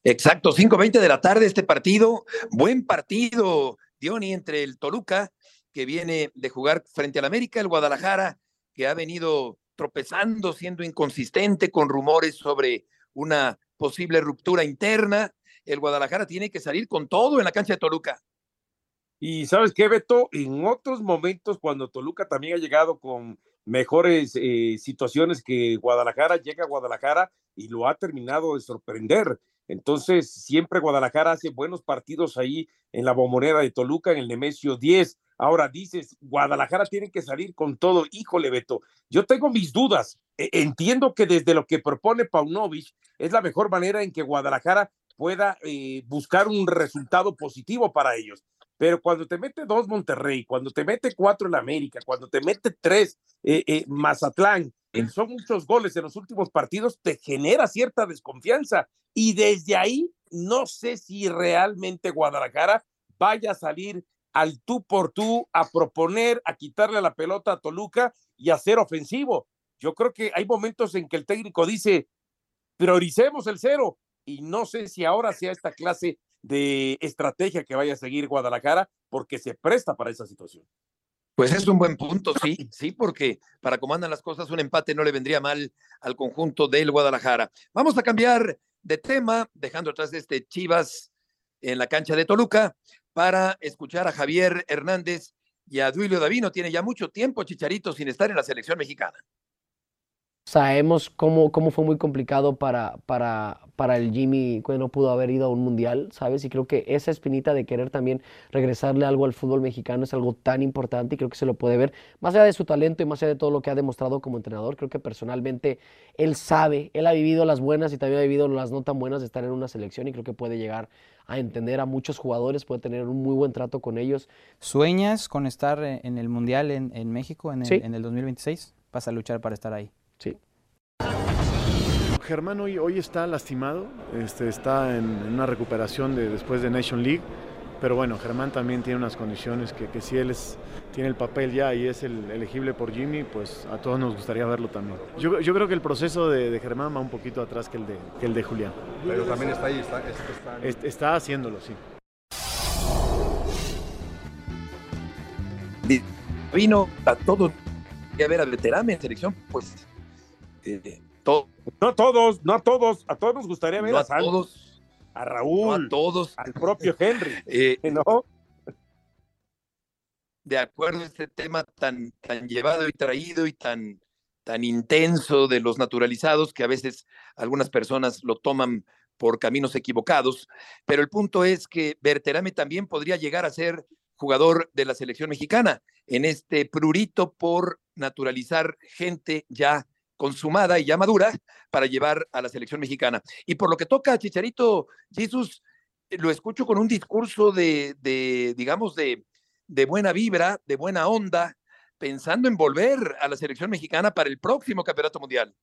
Exacto, 5.20 de la tarde este partido. Buen partido, Diony, entre el Toluca, que viene de jugar frente al América, el Guadalajara, que ha venido tropezando, siendo inconsistente con rumores sobre una posible ruptura interna. El Guadalajara tiene que salir con todo en la cancha de Toluca. Y sabes qué, Beto, en otros momentos, cuando Toluca también ha llegado con mejores eh, situaciones que Guadalajara, llega a Guadalajara y lo ha terminado de sorprender. Entonces, siempre Guadalajara hace buenos partidos ahí en la bombonera de Toluca, en el Nemesio 10. Ahora dices, Guadalajara tiene que salir con todo. Híjole, Beto, yo tengo mis dudas. E- Entiendo que desde lo que propone Paunovic es la mejor manera en que Guadalajara pueda eh, buscar un resultado positivo para ellos. Pero cuando te mete dos Monterrey, cuando te mete cuatro en América, cuando te mete tres eh, eh, Mazatlán, eh, son muchos goles en los últimos partidos, te genera cierta desconfianza. Y desde ahí, no sé si realmente Guadalajara vaya a salir al tú por tú a proponer, a quitarle la pelota a Toluca y a ser ofensivo. Yo creo que hay momentos en que el técnico dice, prioricemos el cero. Y no sé si ahora sea esta clase de estrategia que vaya a seguir Guadalajara, porque se presta para esa situación. Pues es un buen punto, sí, sí, porque para cómo andan las cosas, un empate no le vendría mal al conjunto del Guadalajara. Vamos a cambiar de tema, dejando atrás de este Chivas en la cancha de Toluca, para escuchar a Javier Hernández y a Duilio Davino. Tiene ya mucho tiempo, Chicharito, sin estar en la selección mexicana. Sabemos cómo, cómo fue muy complicado para, para, para el Jimmy cuando no pudo haber ido a un mundial, ¿sabes? Y creo que esa espinita de querer también regresarle algo al fútbol mexicano es algo tan importante y creo que se lo puede ver, más allá de su talento y más allá de todo lo que ha demostrado como entrenador, creo que personalmente él sabe, él ha vivido las buenas y también ha vivido las no tan buenas de estar en una selección y creo que puede llegar a entender a muchos jugadores, puede tener un muy buen trato con ellos. ¿Sueñas con estar en en el Mundial en, en México en el, Sí. en el 2026? ¿Vas a luchar para estar ahí? Sí. Germán hoy, hoy está lastimado, este, está en, en una recuperación de, después de Nation League, pero bueno, Germán también tiene unas condiciones que, que si él es, tiene el papel ya y es el elegible por Jimmy, pues a todos nos gustaría verlo también. Yo, yo creo que el proceso de, de Germán va un poquito atrás que el de, que el de Julián. Pero también está ahí, está, es- está en- Est- está haciéndolo, sí. Vino a todo y a ver al veterano en selección, pues eh, no todos, no a todos, a todos nos gustaría ver No a, a Santos, todos. a Raúl, No a todos. al propio Henry, Eh, ¿no? de acuerdo a este tema tan, tan llevado y traído y tan, tan intenso de los naturalizados que a veces algunas personas lo toman por caminos equivocados, pero el punto es que Berterame también podría llegar a ser jugador de la selección mexicana en este prurito por naturalizar gente ya consumada y ya madura para llevar a la selección mexicana. Y por lo que toca a Chicharito, Jesús, eh, lo escucho con un discurso de, digamos, de, buena vibra, de buena onda, pensando en volver a la selección mexicana para el próximo campeonato mundial.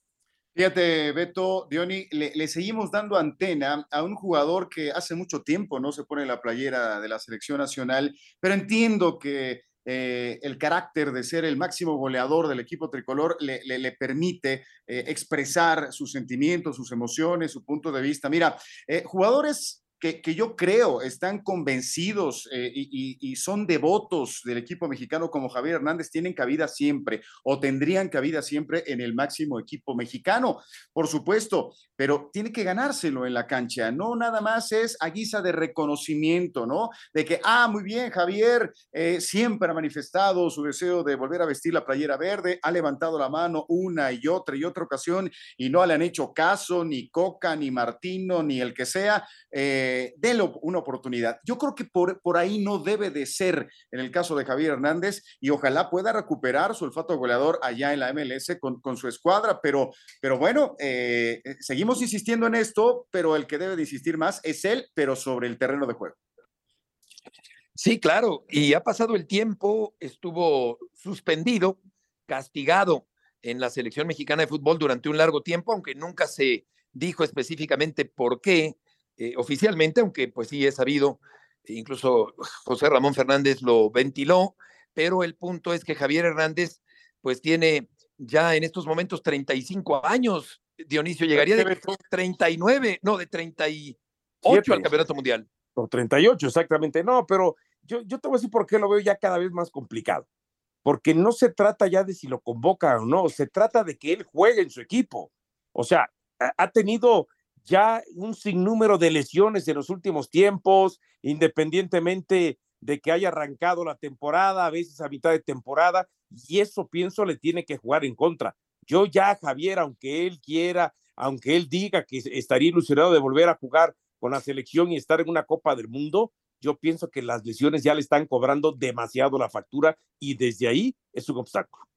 Fíjate, Beto, Diony, le, seguimos dando antena a un jugador que hace mucho tiempo no se pone la playera de la selección nacional, pero entiendo que eh, el carácter de ser el máximo goleador del equipo tricolor le, le, permite eh, expresar sus sentimientos, sus emociones, su punto de vista. Mira, eh, jugadores que, yo creo están convencidos eh, y, y, son devotos del equipo mexicano como Javier Hernández tienen cabida siempre o tendrían cabida siempre en el máximo equipo mexicano, por supuesto, pero tiene que ganárselo en la cancha, no nada más es a guisa de reconocimiento, ¿no? De que, ah, muy bien, Javier eh, siempre ha manifestado su deseo de volver a vestir la playera verde, ha levantado la mano una y otra y otra ocasión y no le han hecho caso ni Coca, ni Martino, ni el que sea. Eh, eh, déle una oportunidad. Yo creo que por, por, ahí no debe de ser en el caso de Javier Hernández y ojalá pueda recuperar su olfato goleador allá en la MLS con, con su escuadra, pero, pero bueno, eh, seguimos insistiendo en esto, pero el que debe de insistir más es él, pero sobre el terreno de juego. Sí, claro, y ha pasado el tiempo, estuvo suspendido, castigado en la selección mexicana de fútbol durante un largo tiempo, aunque nunca se dijo específicamente por qué eh, oficialmente, aunque pues sí he sabido, incluso José Ramón Fernández lo ventiló, pero el punto es que Javier Hernández pues tiene ya en estos momentos 35 años, Dionisio llegaría de 39, no, de 38 Siete. al Campeonato Mundial. O 38, exactamente. No, pero yo, yo te voy a decir por qué lo veo ya cada vez más complicado. Porque no se trata ya de si lo convoca o no, se trata de que él juegue en su equipo. O sea, ha tenido ya un sinnúmero de lesiones en los últimos tiempos, independientemente de que haya arrancado la temporada, a veces a mitad de temporada, y eso pienso le tiene que jugar en contra. Yo ya, Javier, aunque él quiera, aunque él diga que estaría ilusionado de volver a jugar con la selección y estar en una Copa del Mundo, yo pienso que las lesiones ya le están cobrando demasiado la factura y desde ahí es un obstáculo.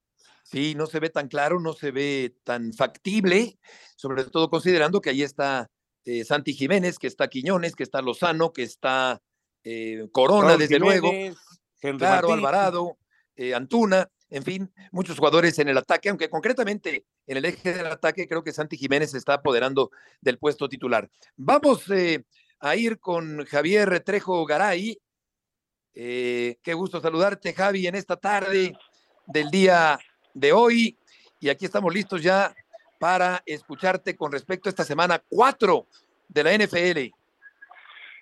Sí, no se ve tan claro, no se ve tan factible, sobre todo considerando que ahí está eh, Santi Jiménez, que está Quiñones, que está Lozano, que está eh, Corona, desde Jiménez, luego, Henry claro, Martín. Alvarado, eh, Antuna, en fin, muchos jugadores en el ataque, aunque concretamente en el eje del ataque creo que Santi Jiménez se está apoderando del puesto titular. Vamos a ir con Javier Trejo Garay. qué gusto saludarte, Javi, en esta tarde del día de hoy. Y aquí estamos listos ya para escucharte con respecto a esta semana 4 de la NFL.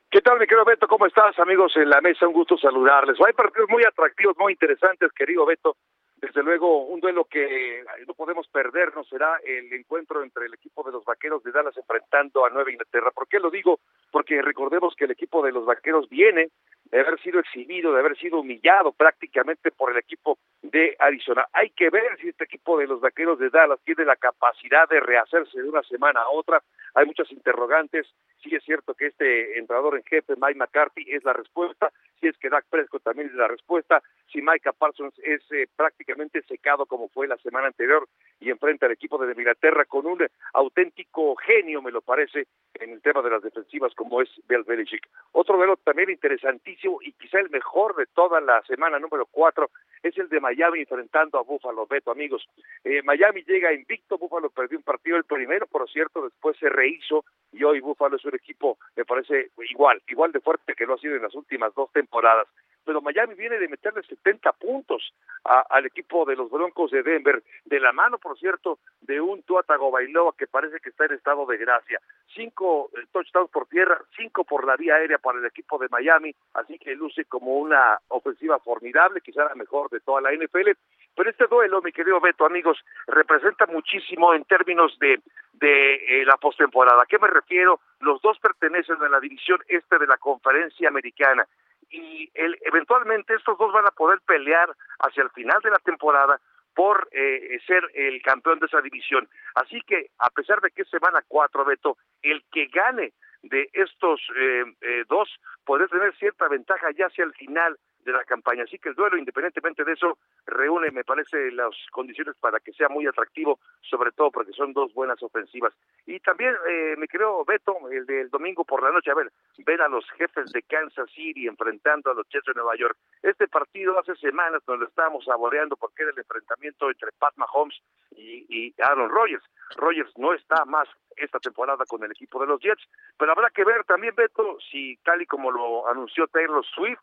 ¿Qué tal, mi querido Beto? ¿Cómo estás, amigos en la mesa? Un gusto saludarles. Hay partidos muy atractivos, muy interesantes, querido Beto. Desde luego, un duelo que no podemos perdernos será el encuentro entre el equipo de los Vaqueros de Dallas enfrentando a Nueva Inglaterra. ¿Por qué lo digo? Porque recordemos que el equipo de los Vaqueros viene de haber sido exhibido, de haber sido humillado prácticamente por el equipo de Arizona. Hay que ver si este equipo de los Vaqueros de Dallas tiene la capacidad de rehacerse de una semana a otra. Hay muchas interrogantes. Sí es cierto que este entrenador en jefe, Mike McCarthy, es la respuesta. Si es que Dak Prescott también es la respuesta. Si Micah Parsons es eh, prácticamente secado como fue la semana anterior y enfrenta al equipo de Inglaterra con un auténtico genio, me lo parece, en el tema de las defensivas como es Bill Belichick. Otro duelo también interesantísimo y quizá el mejor de toda la semana número cuatro es el de Miami enfrentando a Buffalo. Beto, amigos, eh, Miami llega invicto, Buffalo perdió un partido el primero, por cierto, después se rehizo y hoy Buffalo es un equipo, me parece igual, igual de fuerte que lo ha sido en las últimas dos temporadas. pero Miami viene de meterle 70 puntos al equipo de los Broncos de Denver, de la mano, por cierto, de un Tua Tagovailoa que parece que está en estado de gracia. Cinco eh, touchdowns por tierra, cinco por la vía aérea para el equipo de Miami, así que luce como una ofensiva formidable, quizá la mejor de toda la NFL. Pero este duelo, mi querido Beto, amigos, representa muchísimo en términos de, de eh, la postemporada. ¿A qué me refiero? Los dos pertenecen a la división este de la conferencia americana y el, eventualmente estos dos van a poder pelear hacia el final de la temporada por eh, ser el campeón de esa división. Así que, a pesar de que es semana cuatro, Beto, el que gane de estos eh, eh, dos puede tener cierta ventaja ya hacia el final de la campaña. Así que el duelo, independientemente de eso, reúne, me parece, las condiciones para que sea muy atractivo, sobre todo porque son dos buenas ofensivas. Y también, eh, me creo, Beto, el del domingo por la noche, a ver, ver a los jefes de Kansas City enfrentando a los Jets de Nueva York. Este partido hace semanas nos lo estábamos saboreando porque era el enfrentamiento entre Pat Mahomes y, y Aaron Rodgers. Rodgers no está más esta temporada con el equipo de los Jets, pero habrá que ver también, Beto, si tal y como lo anunció Taylor Swift,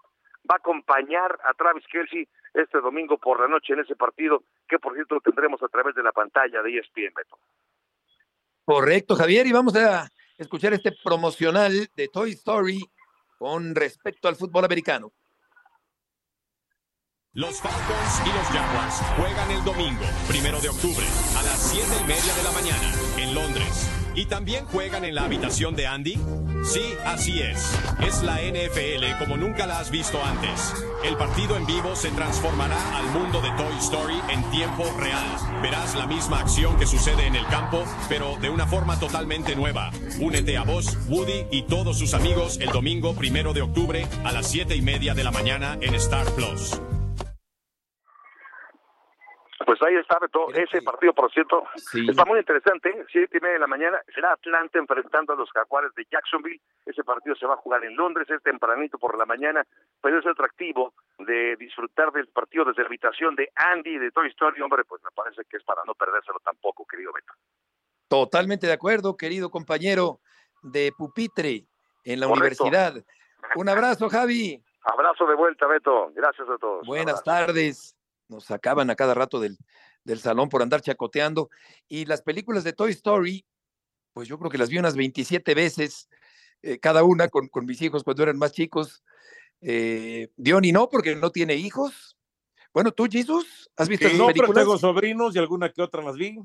va a acompañar a Travis Kelsey este domingo por la noche en ese partido, que por cierto lo tendremos a través de la pantalla de ESPN, Beto. Correcto, Javier, y vamos a escuchar este promocional de Toy Story con respecto al fútbol americano. Los Falcons y los Jaguars juegan el domingo, primero de octubre, a las 7 y media de la mañana, en Londres. ¿Y también juegan en la habitación de Andy? Sí, así es. Es la NFL como nunca la has visto antes. El partido en vivo se transformará al mundo de Toy Story en tiempo real. Verás la misma acción que sucede en el campo, pero de una forma totalmente nueva. Únete a vos, Woody y todos sus amigos el domingo primero de octubre a las 7 y media de la mañana en Star Plus. Pues ahí está, Beto. Ese partido, por cierto, está muy interesante. Siete y media de la mañana será Atlanta enfrentando a los Jaguares de Jacksonville. Ese partido se va a jugar en Londres, es tempranito por la mañana, pero es atractivo de disfrutar del partido desde la habitación de Andy de Toy Story. Hombre, pues me parece que es para no perdérselo tampoco, querido Beto. Totalmente de acuerdo, querido compañero de pupitre en la universidad. Un abrazo, Javi. Abrazo de vuelta, Beto. Gracias a todos. Buenas tardes nos sacaban a cada rato del, del salón por andar chacoteando. Y las películas de Toy Story, pues yo creo que las vi unas 27 veces, eh, cada una con, con, mis hijos cuando eran más chicos. Eh, Diony no, porque no tiene hijos. Bueno, tú, Jesús, ¿has visto sí, esas No, películas? pero tengo sobrinos y alguna que otra las vi.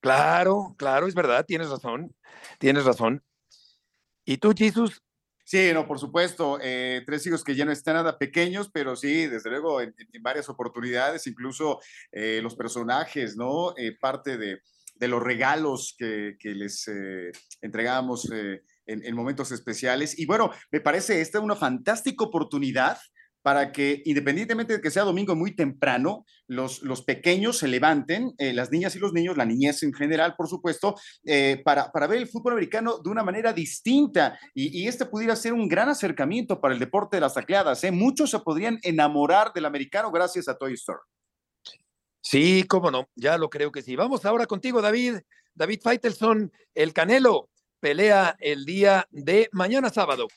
Claro, claro, es verdad, tienes razón, tienes razón. ¿Y tú, Jesús? Sí, no, por supuesto. Eh, tres hijos que ya no están nada pequeños, pero sí, desde luego, en, varias oportunidades, incluso eh, los personajes, ¿no? Eh, parte de, los regalos que, les eh, entregamos en, en, momentos especiales. Y bueno, me parece esta una fantástica oportunidad para que, independientemente de que sea domingo muy temprano, los, los pequeños se levanten, eh, las niñas y los niños, la niñez en general, por supuesto, eh, para, para, ver el fútbol americano de una manera distinta. Y, y, este pudiera ser un gran acercamiento para el deporte de las tacleadas. ¿eh? Muchos se podrían enamorar del americano gracias a Toy Story. Sí, cómo no, ya lo creo que sí. Vamos ahora contigo, David. David Faitelson, el Canelo, pelea el día de mañana sábado.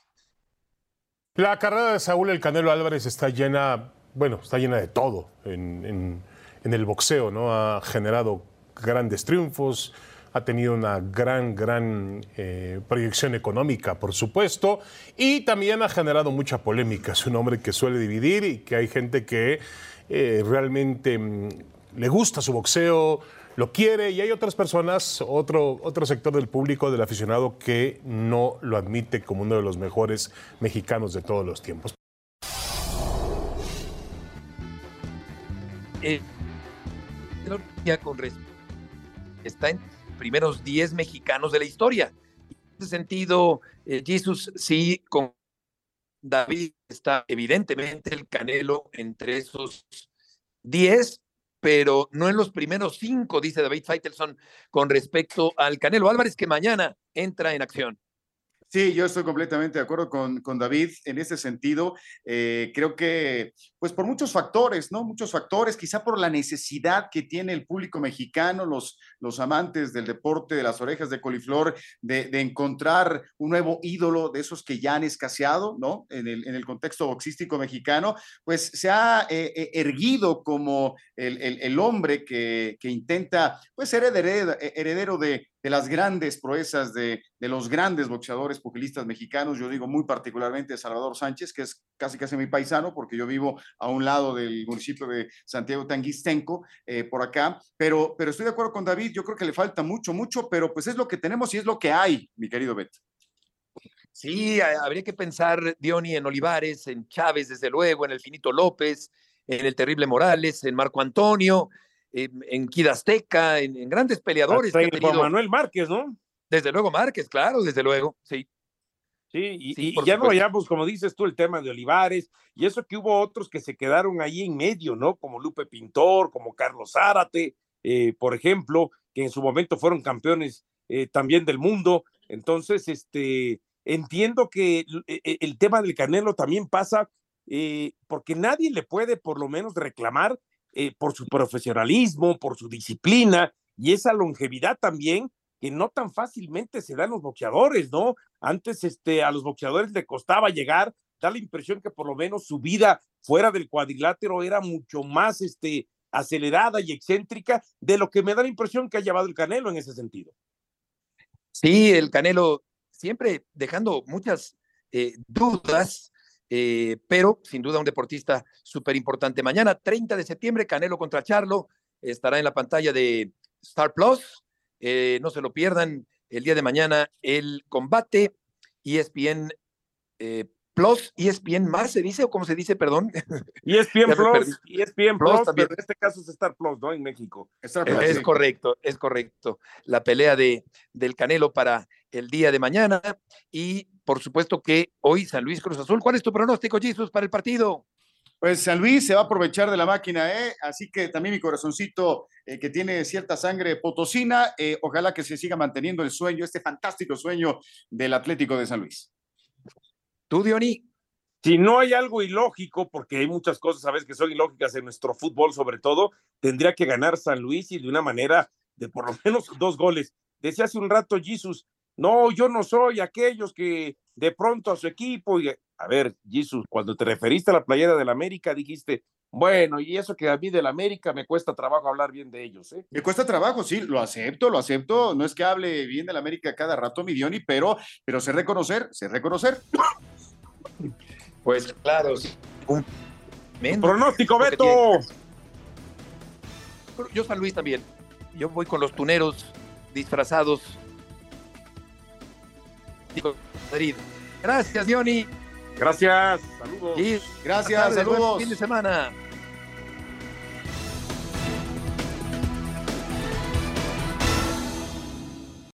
La carrera de Saúl El Canelo Álvarez está llena, bueno, está llena de todo en, el boxeo, ¿no? Ha generado grandes triunfos, ha tenido una gran, gran eh, proyección económica, por supuesto, y también ha generado mucha polémica. Es un hombre que suele dividir y que hay gente que eh, realmente mm, le gusta su boxeo, lo quiere y hay otras personas, otro, otro sector del público, del aficionado, que no lo admite como uno de los mejores mexicanos de todos los tiempos. Eh, está en primeros 10 mexicanos de la historia. En ese sentido, eh, Jesus sí, con David está evidentemente el Canelo entre esos 10, pero no en los primeros cinco, dice David Feitelson, con respecto al Canelo Álvarez, que mañana entra en acción. Sí, yo estoy completamente de acuerdo con, con David en ese sentido. Eh, creo que, pues por muchos factores, ¿no? Muchos factores, quizá por la necesidad que tiene el público mexicano, los, los amantes del deporte de las orejas de coliflor, de, de encontrar un nuevo ídolo de esos que ya han escaseado, ¿no? En el, en el contexto boxístico mexicano, pues se ha eh, eh, erguido como el, el, el hombre que, que, intenta, pues ser heredero, heredero de, de las grandes proezas de, de, los grandes boxeadores pugilistas mexicanos. Yo digo muy particularmente Salvador Sánchez, que es casi casi mi paisano, porque yo vivo a un lado del municipio de Santiago Tanguistenco, eh, por acá. Pero, pero estoy de acuerdo con David, yo creo que le falta mucho, mucho, pero pues es lo que tenemos y es lo que hay, mi querido Beto. Sí, habría que pensar, Diony, en Olivares, en Chávez, desde luego, en el Finito López, en el Terrible Morales, en Marco Antonio, en Kid Azteca, en, en grandes peleadores. Hasta que tenido, Manuel Márquez, ¿no? Desde luego Márquez, claro, desde luego, sí. Sí, y, sí, y ya no vayamos, como dices tú, el tema de Olivares, y eso que hubo otros que se quedaron ahí en medio, ¿no? Como Lupe Pintor, como Carlos Zárate, eh, por ejemplo, que en su momento fueron campeones eh, también del mundo. Entonces, este, entiendo que el, el tema del Canelo también pasa eh, porque nadie le puede por lo menos reclamar eh, por su profesionalismo, por su disciplina y esa longevidad también que no tan fácilmente se dan los boxeadores, ¿no? Antes este, a los boxeadores le costaba llegar, da la impresión que por lo menos su vida fuera del cuadrilátero era mucho más este, acelerada y excéntrica de lo que me da la impresión que ha llevado el Canelo en ese sentido. Sí, el Canelo siempre dejando muchas eh, dudas eh, pero sin duda un deportista súper importante. Mañana, 30 de septiembre, Canelo contra Charlo, estará en la pantalla de Star Plus. Eh, no se lo pierdan el día de mañana el combate ESPN eh, Plus, ESPN más se dice o cómo se dice, perdón. ESPN Plus, ESPN Plus, Plus pero en este caso es Star Plus, ¿no? En México. Star Plus, es sí. correcto, es correcto. La pelea de, del Canelo para el día de mañana y por supuesto que hoy San Luis Cruz Azul. ¿Cuál es tu pronóstico, Jesus, para el partido? Pues San Luis se va a aprovechar de la máquina, ¿eh? así que también mi corazoncito eh, que tiene cierta sangre potosina, eh, ojalá que se siga manteniendo el sueño, este fantástico sueño del Atlético de San Luis. ¿Tú, Diony? Si no hay algo ilógico, porque hay muchas cosas a veces que son ilógicas en nuestro fútbol sobre todo, tendría que ganar San Luis y de una manera de por lo menos dos goles. Decía hace un rato Jesus, no, yo no soy aquellos que de pronto a su equipo, y a ver, Jesus, cuando te referiste a la playera del América, dijiste, bueno, y eso que a mí del América me cuesta trabajo hablar bien de ellos, ¿eh? Me cuesta trabajo, sí, lo acepto, lo acepto. No es que hable bien del América cada rato, mi Diony, pero, pero sé reconocer, sé reconocer. Pues claro, sí. Un... Pronóstico, Beto. Yo San Luis también. Yo voy con los tuneros disfrazados Madrid. Gracias, Diony. Gracias, saludos. Y gracias, saludos. Fin de semana.